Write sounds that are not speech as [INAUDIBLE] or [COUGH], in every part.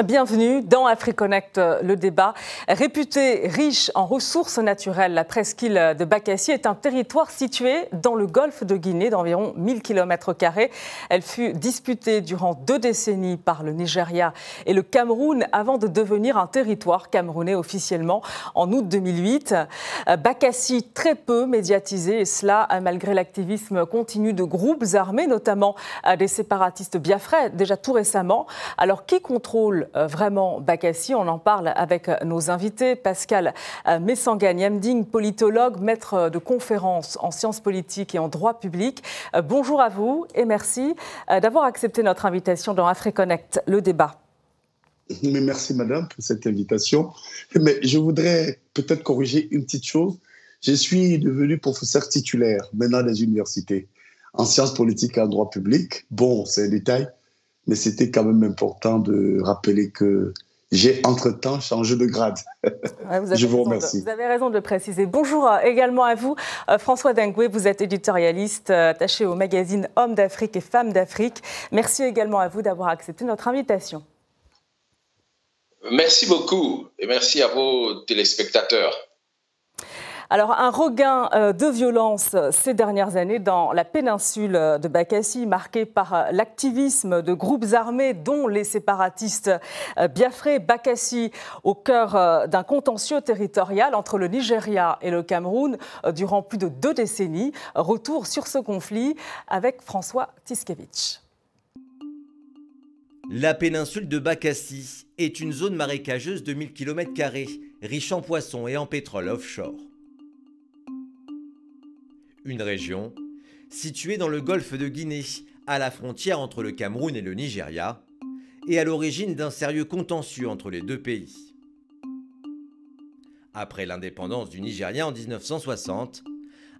Bienvenue dans AfriConnect, euh, le débat. Réputée riche en ressources naturelles, la presqu'île de Bakassi est un territoire situé dans le golfe de Guinée d'environ 1000 km. Elle fut disputée durant deux décennies par le Nigeria et le Cameroun avant de devenir un territoire camerounais officiellement en août 2008. Euh, Bakassi très peu médiatisé et cela malgré l'activisme continu de groupes armés, notamment euh, des séparatistes biafrais déjà tout récemment. Alors qui contrôle euh, vraiment Bakassi. On en parle avec euh, nos invités. Pascal euh, Messangan Yamding, politologue, maître de conférences en sciences politiques et en droit public. Bonjour à vous et merci d'avoir accepté notre invitation dans AfriConnect, le débat. Merci madame pour cette invitation. Mais je voudrais peut-être corriger une petite chose. Je suis devenu professeur titulaire maintenant des universités en sciences politiques et en droit public. Bon, c'est un détail, mais c'était quand même important de rappeler que j'ai entre-temps changé de grade. [LAUGHS] Je vous remercie. vous avez raison de le préciser. Bonjour euh, également à vous, euh, François Dengoué. Vous êtes éditorialiste euh, attaché au magazine Hommes d'Afrique et Femmes d'Afrique. Merci également à vous d'avoir accepté notre invitation. Merci beaucoup et merci à vos téléspectateurs. Alors, un regain euh, de violence ces dernières années dans la péninsule de Bakassi, marqué par euh, l'activisme de groupes armés, dont les séparatistes euh, Biafré. Bakassi, au cœur d'un contentieux territorial entre le Nigeria et le Cameroun durant plus de deux décennies. Retour sur ce conflit avec François Tiskevich. La péninsule de Bakassi est une zone marécageuse de 1000 km, riche en poissons et en pétrole offshore une région située dans le golfe de Guinée, à la frontière entre le Cameroun et le Nigeria, et à l'origine d'un sérieux contentieux entre les deux pays. Après l'indépendance du Nigeria en 1960,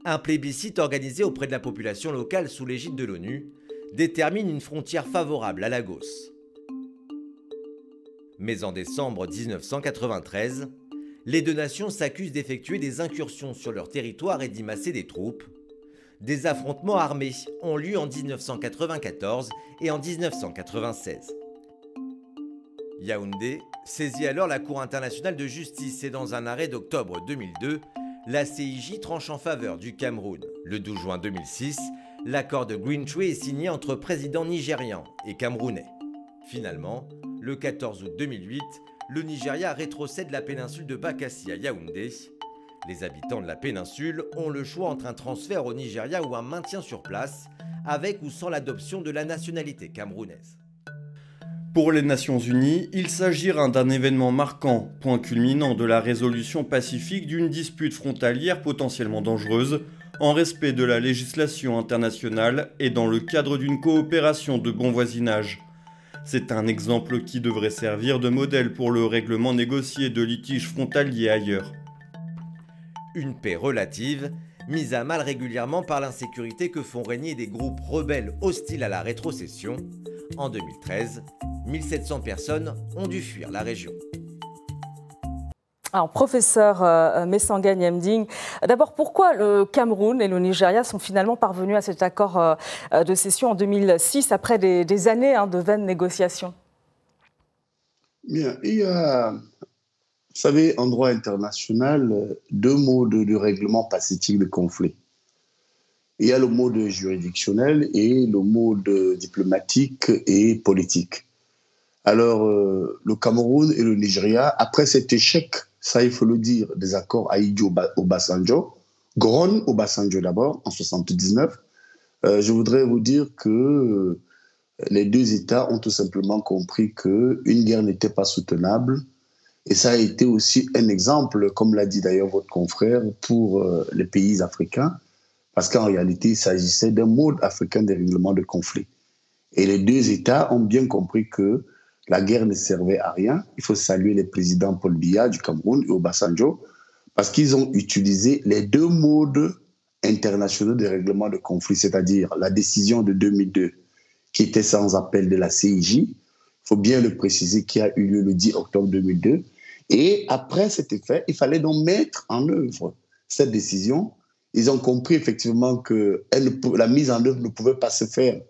un plébiscite organisé auprès de la population locale sous l'égide de l'ONU détermine une frontière favorable à Lagos. Mais en décembre 1993, les deux nations s'accusent d'effectuer des incursions sur leur territoire et d'y masser des troupes. Des affrontements armés ont lieu en 1994 et en 1996. Yaoundé saisit alors la Cour internationale de justice et dans un arrêt d'octobre 2002, la CIJ tranche en faveur du Cameroun. Le 12 juin 2006, l'accord de Green Tree est signé entre présidents nigérians et camerounais. Finalement, le 14 août 2008, le Nigeria rétrocède la péninsule de Bakassi à Yaoundé. Les habitants de la péninsule ont le choix entre un transfert au Nigeria ou un maintien sur place, avec ou sans l'adoption de la nationalité camerounaise. Pour les Nations Unies, il s'agira d'un événement marquant, point culminant de la résolution pacifique d'une dispute frontalière potentiellement dangereuse, en respect de la législation internationale et dans le cadre d'une coopération de bon voisinage. C'est un exemple qui devrait servir de modèle pour le règlement négocié de litiges frontaliers ailleurs. Une paix relative, mise à mal régulièrement par l'insécurité que font régner des groupes rebelles hostiles à la rétrocession. En 2013, 1700 personnes ont dû fuir la région. Alors, professeur euh, Messangan Yemding, d'abord, pourquoi le Cameroun et le Nigeria sont finalement parvenus à cet accord euh, euh, de cession en 2006 après des, années hein, de vaines négociations? Bien, il y a, vous savez, en droit international, deux mots de, règlement pacifique de conflit. Il y a le mode juridictionnel et le mode diplomatique et politique. Alors, le Cameroun et le Nigeria, après cet échec ça il faut le dire, des accords Aïdjo Obasanjo, Gron Obasanjo d'abord, en 79. Euh, je voudrais vous dire que euh, les deux États ont tout simplement compris qu'une guerre n'était pas soutenable. Et ça a été aussi un exemple, comme l'a dit d'ailleurs votre confrère, pour euh, les pays africains, parce qu'en réalité, il s'agissait d'un mode africain de règlement de conflit. Et les deux États ont bien compris que la guerre ne servait à rien. Il faut saluer les présidents Paul Biya du Cameroun et Obasanjo parce qu'ils ont utilisé les deux modes internationaux de règlement de conflit, c'est-à-dire la décision de 2002 qui était sans appel de la CIJ. Il faut bien le préciser qui a eu lieu le 10 octobre 2002. Et après cet effet, il fallait donc mettre en œuvre cette décision. Ils ont compris effectivement que la mise en œuvre ne pouvait pas se faire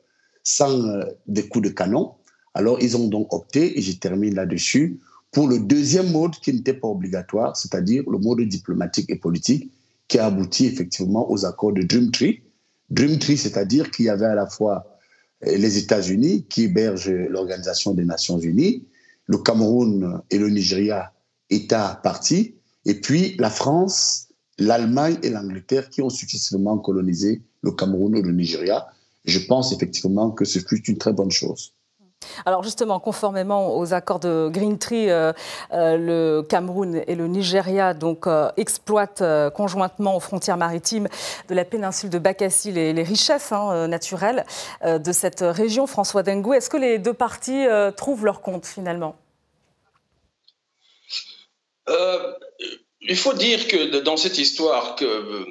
sans euh, des coups de canon. Alors, ils ont donc opté, et je termine là-dessus, pour le deuxième mode qui n'était pas obligatoire, c'est-à-dire le mode diplomatique et politique, qui a abouti effectivement aux accords de Dream Tree. Dream Tree, c'est-à-dire qu'il y avait à la fois euh, les États-Unis qui hébergent l'Organisation des Nations Unies, le Cameroun et le Nigeria, États partis, et puis la France, l'Allemagne et l'Angleterre qui ont successivement colonisé le Cameroun et le Nigeria. Je pense effectivement que ce fut une très bonne chose. Alors justement, conformément aux accords de Green Tree, euh, euh, le Cameroun et le Nigeria donc, euh, exploitent conjointement aux frontières maritimes de la péninsule de Bakassi les, richesses hein, naturelles de cette région. François Dengou, est-ce que les deux parties trouvent leur compte finalement? Il faut dire que dans cette histoire, que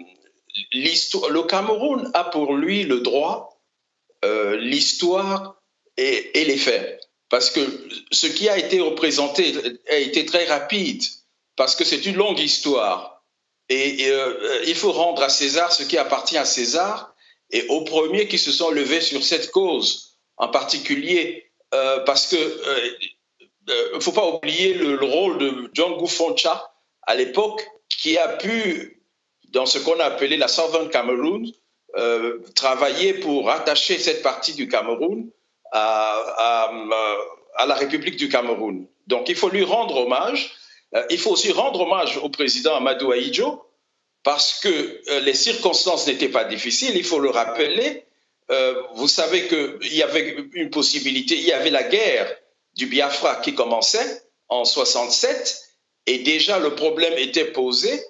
le Cameroun a pour lui le droit, l'histoire et, les faits. Parce que ce qui a été représenté a été très rapide, parce que c'est une longue histoire. Et, euh, il faut rendre à César ce qui appartient à César, et aux premiers qui se sont levés sur cette cause, en particulier euh, parce que ne euh, faut pas oublier le, rôle de John Gufoncha à l'époque, qui a pu, dans ce qu'on a appelé la Southern Cameroon, travailler pour attacher cette partie du Cameroun à, la République du Cameroun. Donc il faut lui rendre hommage. Euh, il faut aussi rendre hommage au président Amadou Ahidjo parce que euh, les circonstances n'étaient pas difficiles, il faut le rappeler. Euh, vous savez qu'il y avait une possibilité, il y avait la guerre du Biafra qui commençait en 67 et déjà le problème était posé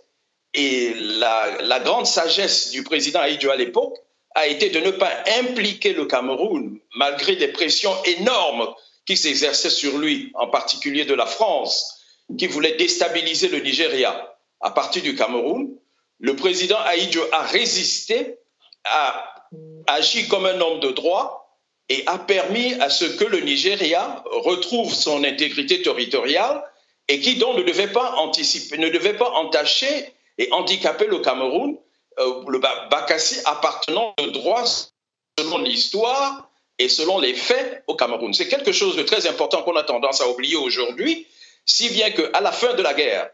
et la, grande sagesse du président Ahidjo à l'époque, a été de ne pas impliquer le Cameroun, malgré des pressions énormes qui s'exerçaient sur lui, en particulier de la France, qui voulait déstabiliser le Nigeria à partir du Cameroun. Le président Aïdjo a résisté, a agi comme un homme de droit et a permis à ce que le Nigeria retrouve son intégrité territoriale et qui donc ne devait pas anticiper, ne devait pas entacher et handicaper le Cameroun euh, le Bakassi appartenant de droit selon l'histoire et selon les faits au Cameroun. C'est quelque chose de très important qu'on a tendance à oublier aujourd'hui, si bien qu'à la fin de la guerre,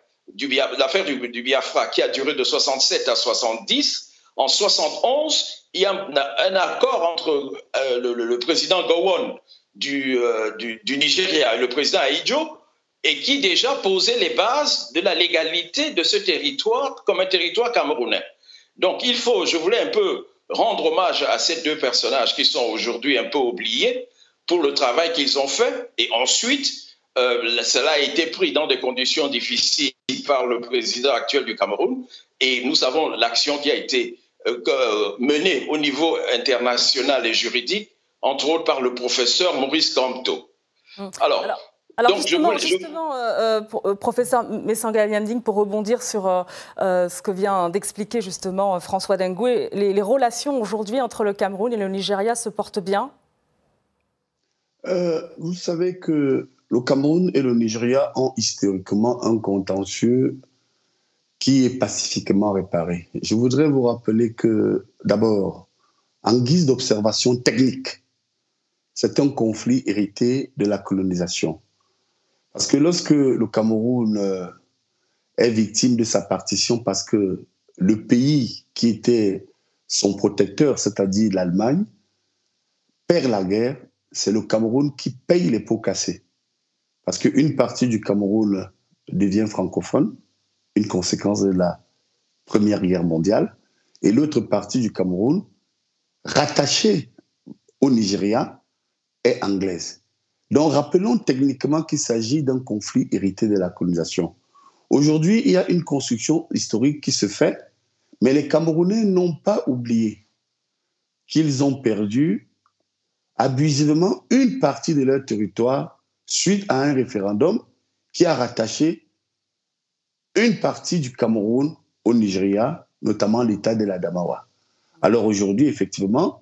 l'affaire du, Biafra qui a duré de 67 à 70, en 71, il y a un, accord entre euh, le, président Gowon du, euh, du, du, Nigeria et le président Aïdjo, et qui déjà posait les bases de la légalité de ce territoire comme un territoire camerounais. Donc il faut, je voulais un peu rendre hommage à ces deux personnages qui sont aujourd'hui un peu oubliés pour le travail qu'ils ont fait. Et ensuite, euh, cela a été pris dans des conditions difficiles par le président actuel du Cameroun. Et nous savons l'action qui a été euh, menée au niveau international et juridique, entre autres par le professeur Maurice Campto. Hum. Alors alors justement, justement euh, euh, euh, professeur Messanga Yanding, pour rebondir sur ce que vient d'expliquer justement François Dengoué, les, relations aujourd'hui entre le Cameroun et le Nigeria se portent bien? Vous savez que le Cameroun et le Nigeria ont historiquement un contentieux qui est pacifiquement réparé. Je voudrais vous rappeler que, d'abord, en guise d'observation technique, c'est un conflit hérité de la colonisation. Parce que lorsque le Cameroun euh, est victime de sa partition parce que le pays qui était son protecteur, c'est-à-dire l'Allemagne, perd la guerre, c'est le Cameroun qui paye les pots cassés. Parce qu'une partie du Cameroun devient francophone, une conséquence de la Première Guerre mondiale, et l'autre partie du Cameroun, rattachée au Nigeria, est anglaise. Donc rappelons techniquement qu'il s'agit d'un conflit hérité de la colonisation. Aujourd'hui, il y a une construction historique qui se fait, mais les Camerounais n'ont pas oublié qu'ils ont perdu abusivement une partie de leur territoire suite à un référendum qui a rattaché une partie du Cameroun au Nigeria, notamment l'État de la Damawa. Alors aujourd'hui, effectivement,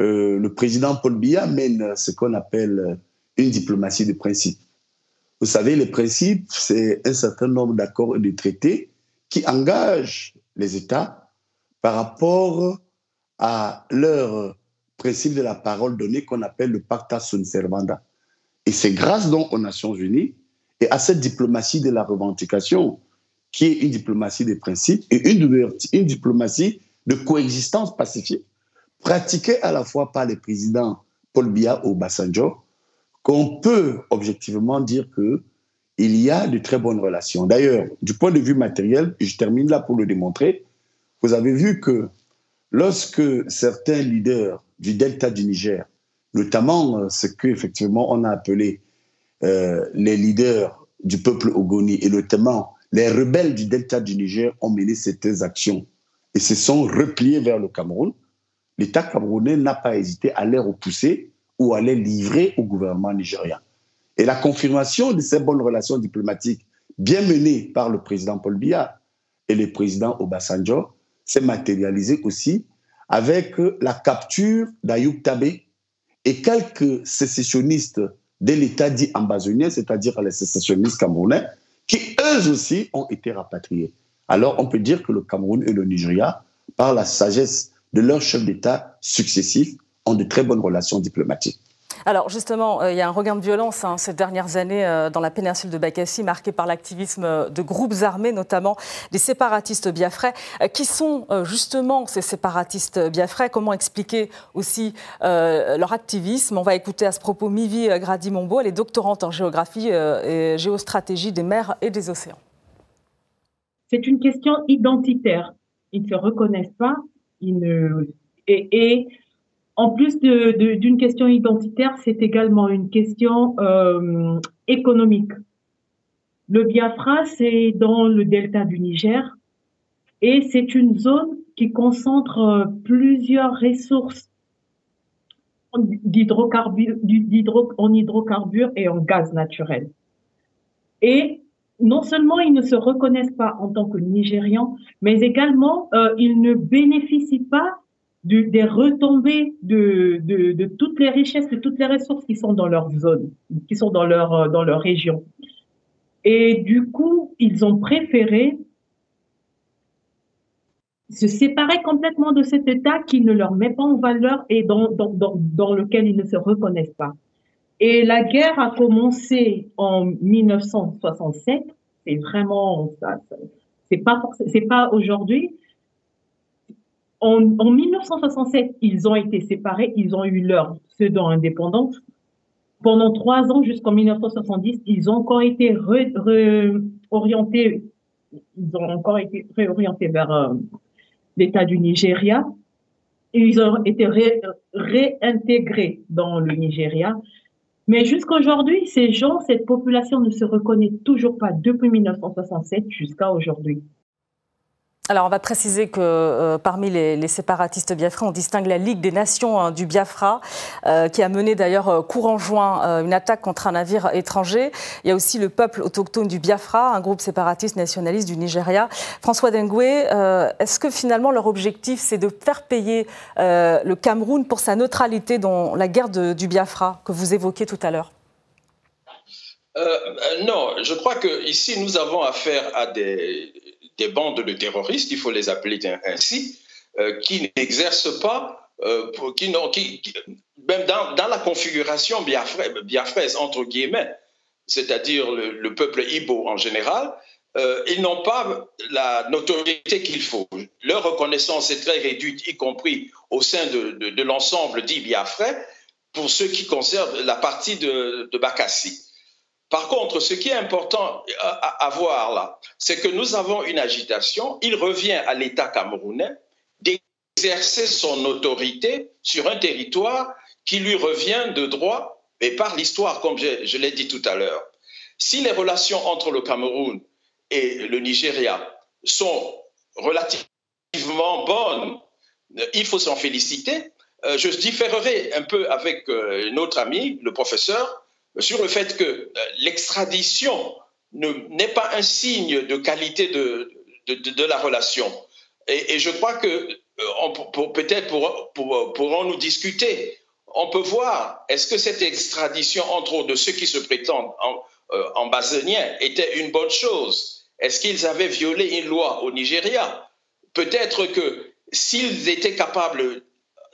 euh, le président Paul Biya mène ce qu'on appelle une diplomatie de principe. Vous savez, les principes, c'est un certain nombre d'accords et de traités qui engagent les États par rapport à leur principe de la parole donnée qu'on appelle le pacta sunt servanda. Et c'est grâce donc aux Nations Unies et à cette diplomatie de la revendication qui est une diplomatie des principes et une, diplomatie de coexistence pacifique pratiquée à la fois par les présidents Paul Biya Obasanjo, qu'on peut objectivement dire que il y a de très bonnes relations. D'ailleurs, du point de vue matériel, je termine là pour le démontrer, vous avez vu que lorsque certains leaders du delta du Niger, notamment euh, ce qu'effectivement on a appelé euh, les leaders du peuple ogoni et notamment les rebelles du delta du Niger ont mené certaines actions et se sont repliés vers le Cameroun, l'État camerounais n'a pas hésité à les repousser ou à livrer au gouvernement nigérien. Et la confirmation de ces bonnes relations diplomatiques bien menées par le président Paul Biya et le président Obasanjo s'est matérialisée aussi avec la capture d'Ayoub Tabé et quelques sécessionnistes de l'État dit ambazonien, c'est-à-dire les sécessionnistes camerounais, qui eux aussi ont été rapatriés. Alors on peut dire que le Cameroun et le Nigeria, par la sagesse de leurs chefs d'État successifs, ont de très bonnes relations diplomatiques. Alors justement, euh, il y a un regain de violence hein, ces dernières années euh, dans la péninsule de Bakassi, marqué par l'activisme de groupes armés, notamment des séparatistes biafrais. Euh, qui sont justement ces séparatistes biafrais? Comment expliquer aussi leur activisme? On va écouter à ce propos Mivi Grady-Mombo, elle est doctorante en géographie et géostratégie des mers et des océans. C'est une question identitaire. Ils ne se reconnaissent pas. Ils ne... et en plus d'une question identitaire, c'est également une question euh, économique. Le Biafra, c'est dans le delta du Niger et c'est une zone qui concentre euh, plusieurs ressources en hydrocarbures et en gaz naturel. Et non seulement ils ne se reconnaissent pas en tant que Nigérians, mais également euh, ils ne bénéficient pas des retombées de, de, toutes les richesses, de toutes les ressources qui sont dans leur zone, qui sont dans leur, euh, dans leur région. Et du coup, ils ont préféré se séparer complètement de cet État qui ne leur met pas en valeur et dans, dans, dans, dans lequel ils ne se reconnaissent pas. Et la guerre a commencé en 1967. C'est vraiment. C'est pas c'est pas aujourd'hui, en, 1967, ils ont été séparés, ils ont eu leur pseudo-indépendance. Pendant trois ans, jusqu'en 1970, ils ont encore été réorientés, ils ont encore été réorientés vers euh, l'État du Nigeria. Ils ont été réintégrés dans le Nigeria. Mais jusqu'à aujourd'hui, ces gens, cette population ne se reconnaît toujours pas depuis 1967 jusqu'à aujourd'hui. Alors, on va préciser que euh, parmi les, séparatistes biafra, on distingue la Ligue des Nations hein, du Biafra, euh, qui a mené d'ailleurs euh, courant juin une attaque contre un navire étranger. Il y a aussi le peuple autochtone du Biafra, un groupe séparatiste nationaliste du Nigeria. François Dengue, est-ce que finalement leur objectif, c'est de faire payer le Cameroun pour sa neutralité dans la guerre du Biafra que vous évoquiez tout à l'heure? Non, je crois que ici nous avons affaire à des, des bandes de terroristes, il faut les appeler ainsi, euh, qui n'exercent pas, euh, qui, qui, même dans, la configuration biafraise, entre guillemets, c'est-à-dire le, peuple Ibo en général, euh, ils n'ont pas la notoriété qu'il faut. Leur reconnaissance est très réduite, y compris au sein de, l'ensemble dit biafrais, pour ceux qui concernent la partie de, de Bakassi. Par contre, ce qui est important à, voir là, c'est que nous avons une agitation. Il revient à l'État camerounais d'exercer son autorité sur un territoire qui lui revient de droit et par l'histoire, comme je, l'ai dit tout à l'heure. Si les relations entre le Cameroun et le Nigeria sont relativement bonnes, il faut s'en féliciter. Euh, je différerai un peu avec euh, notre ami, le professeur, sur le fait que euh, l'extradition n'est pas un signe de qualité de, la relation. Et, je crois que euh, peut-être pour, pourrons-nous discuter. On peut voir, est-ce que cette extradition entre de ceux qui se prétendent en, euh, était une bonne chose? Est-ce qu'ils avaient violé une loi au Nigeria? Peut-être que s'ils étaient capables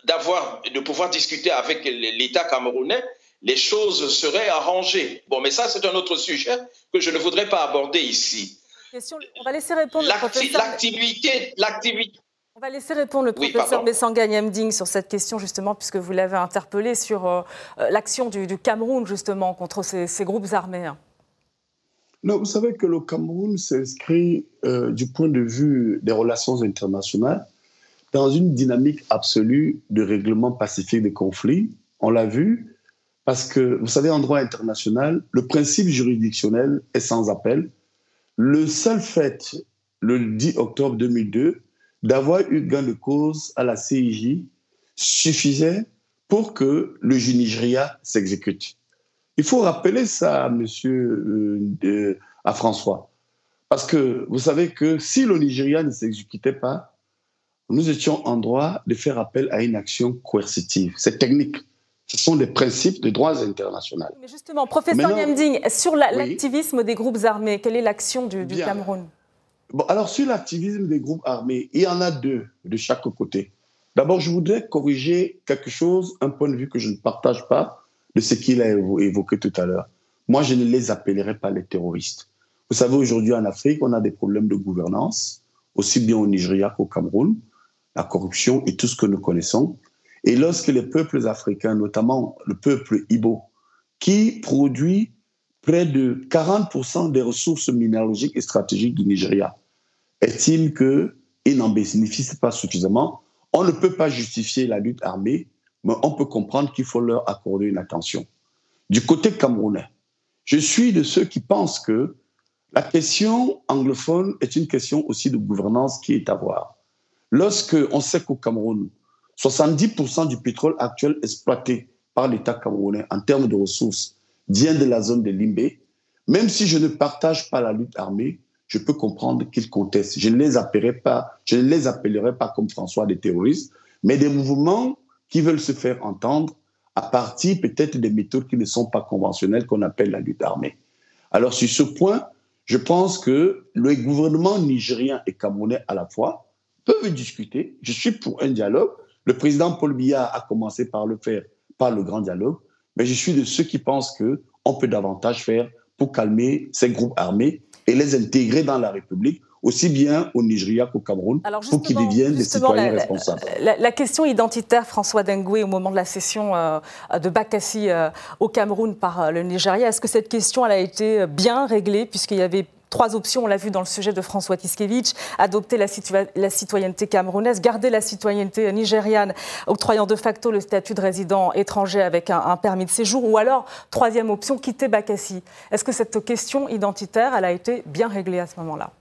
de pouvoir discuter avec l'État camerounais, les choses seraient arrangées. Bon, mais ça, c'est un autre sujet que je ne voudrais pas aborder ici. on va laisser répondre le professeur. L'activité, l'activité. On va laisser répondre le professeur oui, sur cette question, justement, puisque vous l'avez interpellé sur euh, l'action du, Cameroun, justement, contre ces, groupes armés. Hein. Non, vous savez que le Cameroun s'inscrit, euh, du point de vue des relations internationales, dans une dynamique absolue de règlement pacifique des conflits. On l'a vu, parce que, vous savez, en droit international, le principe juridictionnel est sans appel. Le seul fait, le 10 octobre 2002, d'avoir eu gain de cause à la CIJ suffisait pour que le Nigeria s'exécute. Il faut rappeler ça à monsieur, euh, à François. Parce que vous savez que si le Nigeria ne s'exécutait pas, nous étions en droit de faire appel à une action coercitive. C'est technique. Ce sont des principes de droit international. Mais justement, professeur Yamding, sur l'activisme des groupes armés, quelle est l'action du, du Cameroun? Bon, alors sur l'activisme des groupes armés, il y en a deux de chaque côté. D'abord, je voudrais corriger quelque chose, un point de vue que je ne partage pas de ce qu'il a évoqué tout à l'heure. Moi, je ne les appellerai pas les terroristes. Vous savez, aujourd'hui en Afrique, on a des problèmes de gouvernance, aussi bien au Nigeria qu'au Cameroun, la corruption et tout ce que nous connaissons. Et lorsque les peuples africains, notamment le peuple Ibo, qui produit près de 40% des ressources minéralogiques et stratégiques du Nigeria, estiment qu'ils n'en bénéficient pas suffisamment? On ne peut pas justifier la lutte armée, mais on peut comprendre qu'il faut leur accorder une attention. Du côté camerounais, je suis de ceux qui pensent que la question anglophone est une question aussi de gouvernance qui est à voir. Lorsque on sait qu'au Cameroun, 70% du pétrole actuel exploité par l'État camerounais en termes de ressources vient de la zone de Limbé, même si je ne partage pas la lutte armée, je peux comprendre qu'ils contestent. Je ne les pas, je ne les appellerai pas comme François des terroristes, mais des mouvements qui veulent se faire entendre à partir peut-être des méthodes qui ne sont pas conventionnelles qu'on appelle la lutte armée. Alors sur ce point, je pense que le gouvernement nigérien et camerounais à la fois peuvent discuter. Je suis pour un dialogue. Le président Paul Biya a commencé par le faire, par le grand dialogue. Mais je suis de ceux qui pensent qu'on peut davantage faire pour calmer ces groupes armés et les intégrer dans la République aussi bien au Nigeria qu'au Cameroun, pour qu'ils deviennent des citoyens responsables. La, question identitaire, François Dengoué, au moment de la session euh, de Bakassi euh, au Cameroun par euh, le Nigeria, est-ce que cette question elle a été bien réglée, puisqu'il y avait Trois options, on l'a vu dans le sujet de François Tiskevich, adopter la, citoyenneté camerounaise, garder la citoyenneté nigériane, octroyant de facto le statut de résident étranger avec un, permis de séjour, ou alors, troisième option, quitter Bakassi. Est-ce que cette question identitaire, a été bien réglée à ce moment-là?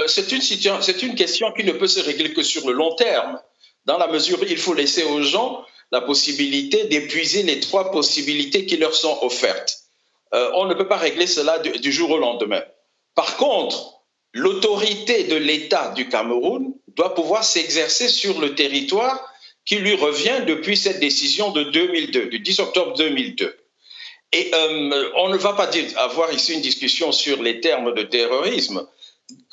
Euh, c'est une question qui ne peut se régler que sur le long terme, dans la mesure où il faut laisser aux gens la possibilité d'épuiser les trois possibilités qui leur sont offertes. Euh, on ne peut pas régler cela du, jour au lendemain. Par contre, l'autorité de l'État du Cameroun doit pouvoir s'exercer sur le territoire qui lui revient depuis cette décision de 2002, du 10 octobre 2002. Et euh, on ne va pas avoir ici une discussion sur les termes de terrorisme.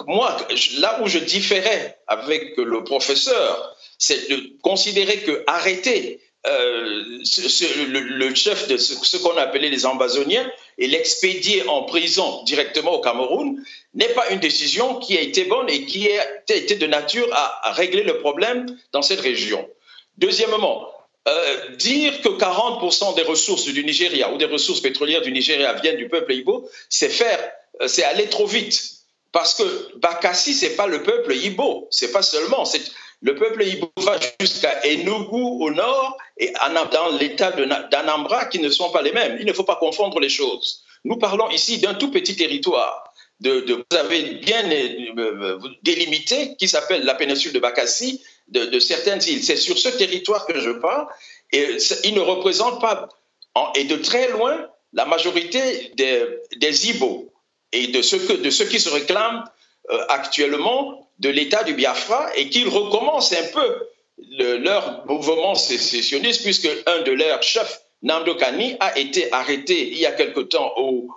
Moi, là où je différais avec le professeur, c'est de considérer que arrêter euh, le, chef de ce, qu'on appelait les ambazoniens et l'expédier en prison directement au Cameroun n'est pas une décision qui a été bonne et qui a été de nature à, régler le problème dans cette région. Deuxièmement, euh, dire que 40% des ressources du Nigeria ou des ressources pétrolières du Nigeria viennent du peuple Ibo, c'est faire, euh, c'est aller trop vite. Parce que Bakassi, c'est pas le peuple Ibo, c'est pas seulement, le peuple Ibo va jusqu'à Enugu au nord et dans l'état d'Anambra qui ne sont pas les mêmes. Il ne faut pas confondre les choses. Nous parlons ici d'un tout petit territoire. De, vous avez bien euh, euh, délimité qui s'appelle la péninsule de Bakassi, de, certaines îles. C'est sur ce territoire que je parle et il ne représente pas, et de très loin, la majorité des, des et de ceux, que, qui se réclament euh, actuellement de l'État du Biafra et qu'ils recommencent un peu leur mouvement sécessionniste, puisque un de leurs chefs, Nando Kani, a été arrêté il y a quelque temps au,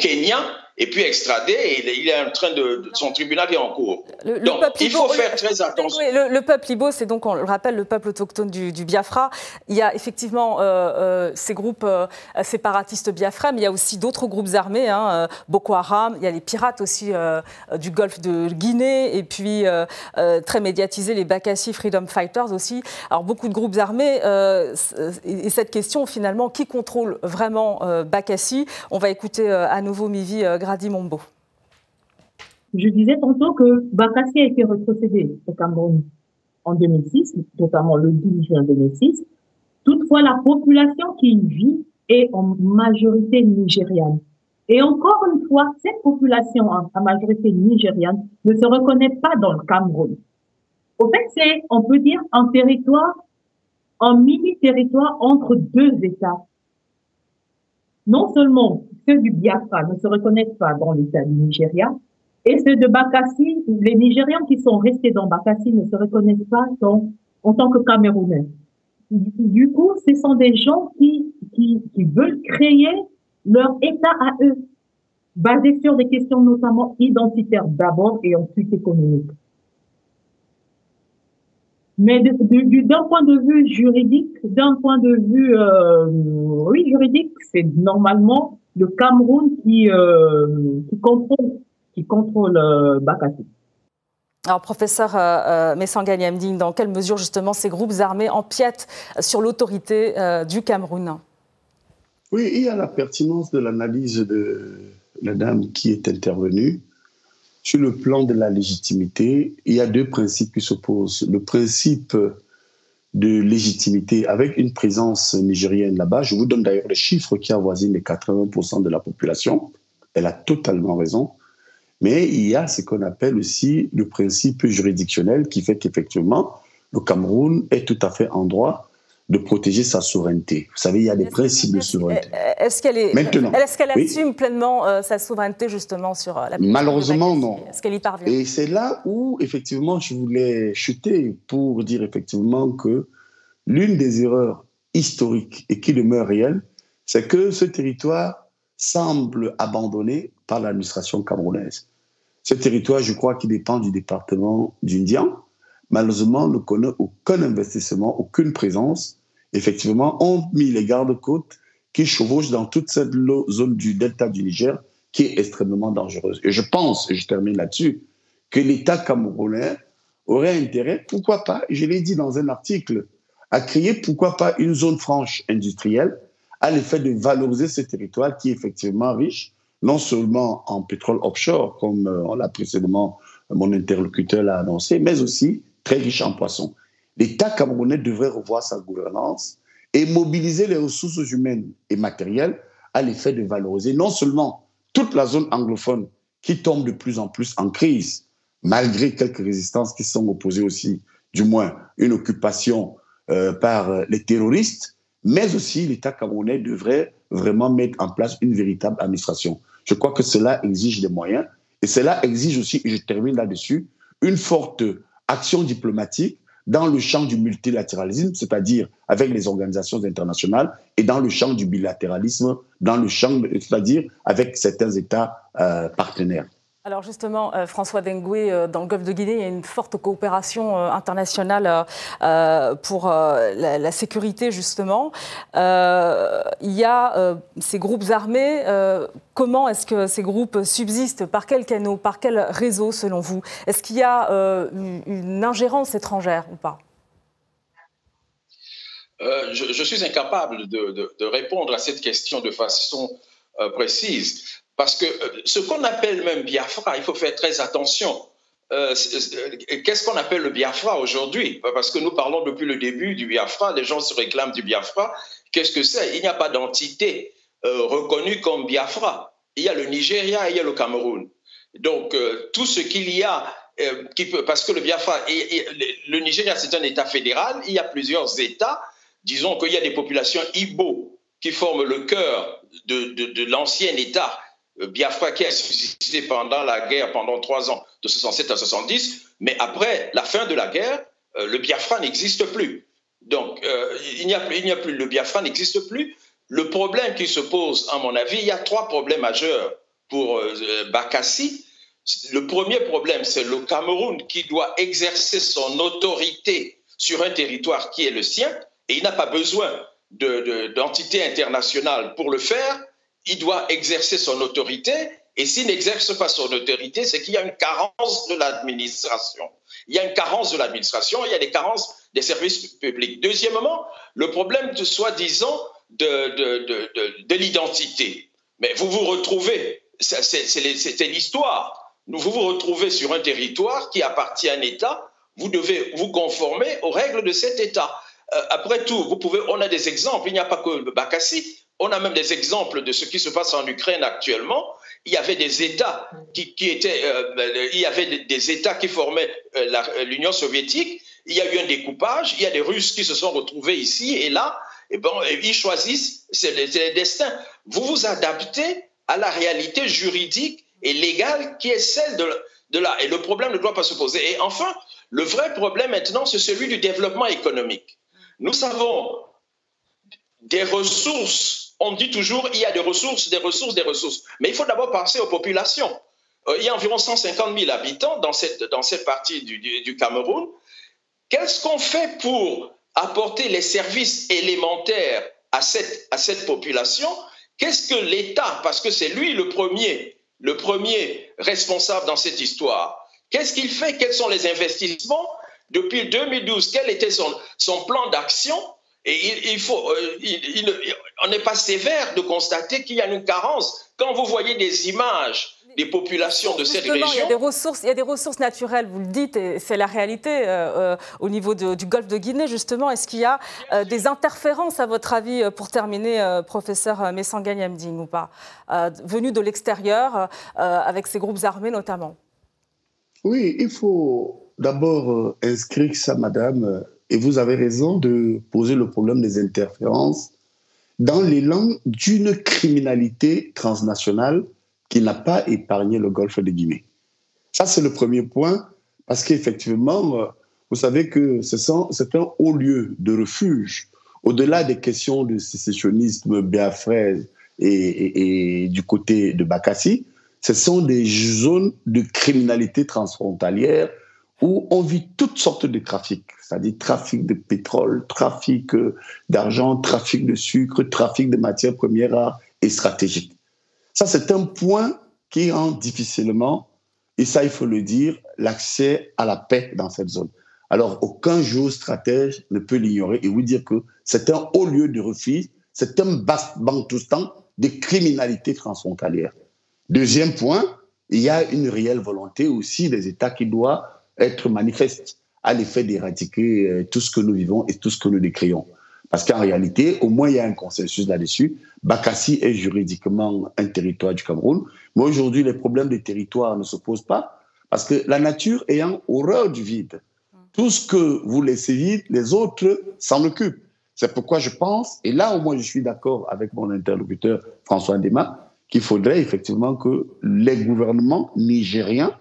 Kenya et puis extradé, et il est en train de, son tribunal est en cours. donc, il faut faire très attention. Le, peuple Ibo, c'est donc, on le rappelle, le peuple autochtone du, Biafra. Il y a effectivement euh, euh, ces groupes euh, séparatistes Biafra, mais il y a aussi d'autres groupes armés, hein, Boko Haram, il y a les pirates aussi du golfe de Guinée, et puis très médiatisés, les Bakassi Freedom Fighters aussi. Alors, beaucoup de groupes armés, et, cette question, finalement, qui contrôle vraiment Bakassi? On va écouter à nouveau Mivi Grady Mombo. Je disais tantôt que Bakassi a été retrocédé au Cameroun en 2006, notamment le 12 juin 2006. Toutefois, la population qui y vit est en majorité nigériane. Et encore une fois, cette population en majorité nigériane ne se reconnaît pas dans le Cameroun. Au fait, c'est, on peut dire, un territoire, un mini-territoire entre deux États. Non seulement ceux du Biafra ne se reconnaissent pas dans l'État du Nigeria, et ceux de Bakassi, les Nigérians qui sont restés dans Bakassi ne se reconnaissent pas en tant que Camerounais. Du coup, ce sont des gens qui, qui, qui veulent créer leur État à eux, basé sur des questions notamment identitaires d'abord et ensuite économiques. Mais d'un point de vue juridique, d'un point de vue euh, oui juridique, c'est normalement le Cameroun qui, euh, qui contrôle, qui contrôle euh, Bakassi. Alors, professeur euh, euh dans quelle mesure justement ces groupes armés empiètent sur l'autorité euh, du Cameroun? Oui, il y a la pertinence de l'analyse de la dame qui est intervenue. Sur le plan de la légitimité, il y a deux principes qui s'opposent. Le principe de légitimité avec une présence nigérienne là-bas. Je vous donne d'ailleurs les chiffres qui avoisinent les 80% de la population. Elle a totalement raison. Mais il y a ce qu'on appelle aussi le principe juridictionnel qui fait qu'effectivement, le Cameroun est tout à fait en droit de protéger sa souveraineté. Vous savez, il y a des principes de souveraineté. Est-ce qu'elle est, Maintenant, est-ce qu'elle assume pleinement euh, sa souveraineté justement sur euh, la Malheureusement, non. Est-ce qu'elle y parvient? Et c'est là où effectivement je voulais chuter pour dire effectivement que l'une des erreurs historiques et qui demeure réelle, c'est que ce territoire semble abandonné par l'administration camerounaise. Ce territoire, je crois, qui dépend du département d'Indien, malheureusement, ne connaît aucun investissement, aucune présence. Effectivement, ont mis les gardes-côtes qui chevauchent dans toute cette zone du delta du Niger qui est extrêmement dangereuse. Et je pense, et je termine là-dessus, que l'État camerounais aurait intérêt, pourquoi pas, je l'ai dit dans un article, à créer, pourquoi pas, une zone franche industrielle à l'effet de valoriser ce territoire qui est effectivement riche, non seulement en pétrole offshore, comme euh, on l'a précédemment, mon interlocuteur l'a annoncé, mais aussi très riche en poissons. L'État camerounais devrait revoir sa gouvernance et mobiliser les ressources humaines et matérielles à l'effet de valoriser non seulement toute la zone anglophone qui tombe de plus en plus en crise, malgré quelques résistances qui sont opposées aussi, du moins une occupation euh, par les terroristes, mais aussi l'État camerounais devrait vraiment mettre en place une véritable administration. Je crois que cela exige des moyens et cela exige aussi, et je termine là-dessus, une forte action diplomatique dans le champ du multilatéralisme, c'est-à-dire avec les organisations internationales, et dans le champ du bilatéralisme, dans le champ, c'est-à-dire avec certains États euh, partenaires. Alors justement, euh, François Dengue, euh, dans le Golfe de Guinée, il y a une forte coopération euh, internationale pour la, sécurité, justement. il y a ces groupes armés. comment est-ce que ces groupes subsistent? Par quel canaux Par quel réseau, selon vous? Est-ce qu'il y a une ingérence étrangère ou pas? Je, suis incapable de, répondre à cette question de façon précise. Parce que euh, ce qu'on appelle même Biafra, il faut faire très attention. Euh, euh, qu'est-ce qu'on appelle le Biafra aujourd'hui? Parce que nous parlons depuis le début du Biafra, les gens se réclament du Biafra. Qu'est-ce que c'est? Il n'y a pas d'entité reconnue comme Biafra. Il y a le Nigeria et il y a le Cameroun. Donc, tout ce qu'il y a, parce que le Biafra, le Nigeria, c'est un État fédéral, il y a plusieurs États. Disons qu'il y a des populations Igbo qui forment le cœur de, l'ancien État Biafra qui a suscité pendant la guerre, pendant trois ans, de 67 à 70, mais après la fin de la guerre, euh, le Biafra n'existe plus. Donc, euh, il n'y a, plus, le Biafra n'existe plus. Le problème qui se pose, à mon avis, il y a trois problèmes majeurs pour Bakassi, le premier problème, c'est le Cameroun qui doit exercer son autorité sur un territoire qui est le sien, et il n'a pas besoin d'entité internationale pour le faire. Il doit exercer son autorité, et s'il n'exerce pas son autorité, c'est qu'il y a une carence de l'administration. Il y a une carence de l'administration, il y a des carences des services publics. Deuxièmement, le problème de soi-disant de, de l'identité. Mais vous vous retrouvez, c'était l'histoire vous vous retrouvez sur un territoire qui appartient à un État, vous devez vous conformer aux règles de cet État. Euh, après tout, vous pouvez, on a des exemples, il n'y a pas que Bakassi, on a même des exemples de ce qui se passe en Ukraine actuellement. Il y avait des États qui, étaient, euh, il y avait des États qui formaient euh, l'Union soviétique. Il y a eu un découpage. Il y a des Russes qui se sont retrouvés ici et là. Et bon, ils choisissent, c'est le destin. Vous vous adaptez à la réalité juridique et légale qui est celle de, de là. Et le problème ne doit pas se poser. Et enfin, le vrai problème maintenant, c'est celui du développement économique. Nous avons des ressources. On dit toujours, il y a des ressources, des ressources, des ressources. Mais il faut d'abord penser aux populations. Euh, il y a environ 150 000 habitants dans cette, dans cette partie du, du Cameroun. Qu'est-ce qu'on fait pour apporter les services élémentaires à cette, à cette population? Qu'est-ce que l'État, parce que c'est lui le premier le premier responsable dans cette histoire. Qu'est-ce qu'il fait? Quels sont les investissements? Depuis 2012, quel était son, son plan d'action? Et il, faut, euh, on n'est pas sévère de constater qu'il y a une carence. Quand vous voyez des images des populations de cette région. Il y, a des ressources, il y a des ressources naturelles, vous le dites, et c'est la réalité euh, euh, au niveau du golfe de Guinée, justement. Est-ce qu'il y a euh, des interférences, à votre avis, pour terminer, professeur Messanga Yamding, ou pas, venues de l'extérieur, avec ces groupes armés notamment? Oui, il faut d'abord inscrire ça, madame, et vous avez raison de poser le problème des interférences dans l'élan d'une criminalité transnationale qui n'a pas épargné le golfe de Guinée. Ça, c'est le premier point, parce qu'effectivement, euh, vous savez que c'est un haut lieu de refuge. Au-delà des questions de sécessionnisme biafrais et, et, du côté de Bakassi, ce sont des zones de criminalité transfrontalière où on vit toutes sortes de trafics, c'est-à-dire trafic de pétrole, trafic euh, d'argent, trafic de sucre, trafic de matières premières et stratégiques. Ça, c'est un point qui rend difficilement, et ça, il faut le dire, l'accès à la paix dans cette zone. Alors, aucun géostratège ne peut l'ignorer et vous dire que c'est un haut lieu de refuge, c'est un bantoustan de criminalité transfrontalière. Deuxième point, il y a une réelle volonté aussi des États qui doit être manifeste à l'effet d'éradiquer euh, tout ce que nous vivons et tout ce que nous décrions. Parce qu'en réalité, au moins, il y a un consensus là-dessus. Bakassi est juridiquement un territoire du Cameroun. Mais aujourd'hui, les problèmes de territoire ne se posent pas parce que la nature ayant horreur du vide, tout ce que vous laissez vide, les autres s'en occupent. C'est pourquoi je pense, et là au moins je suis d'accord avec mon interlocuteur François Dema, qu'il faudrait effectivement que les gouvernements nigériens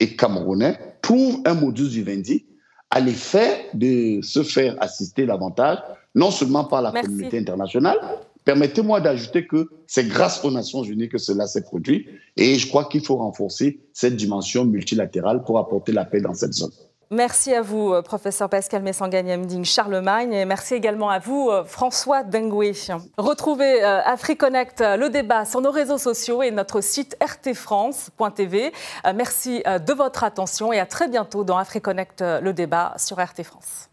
et camerounais trouvent un modus vivendi à l'effet de se faire assister davantage non seulement par la communauté internationale. Permettez-moi d'ajouter que c'est grâce aux Nations Unies que cela s'est produit et je crois qu'il faut renforcer cette dimension multilatérale pour apporter la paix dans cette zone. Merci à vous, euh, professeur Pascal Messanganyamding Charlemagne, et merci également à vous, euh, François Dengoué. Retrouvez euh, AfriConnect, le débat sur nos réseaux sociaux et notre site rtfrance.tv. Merci de votre attention et à très bientôt dans AfriConnect, le débat sur RT France.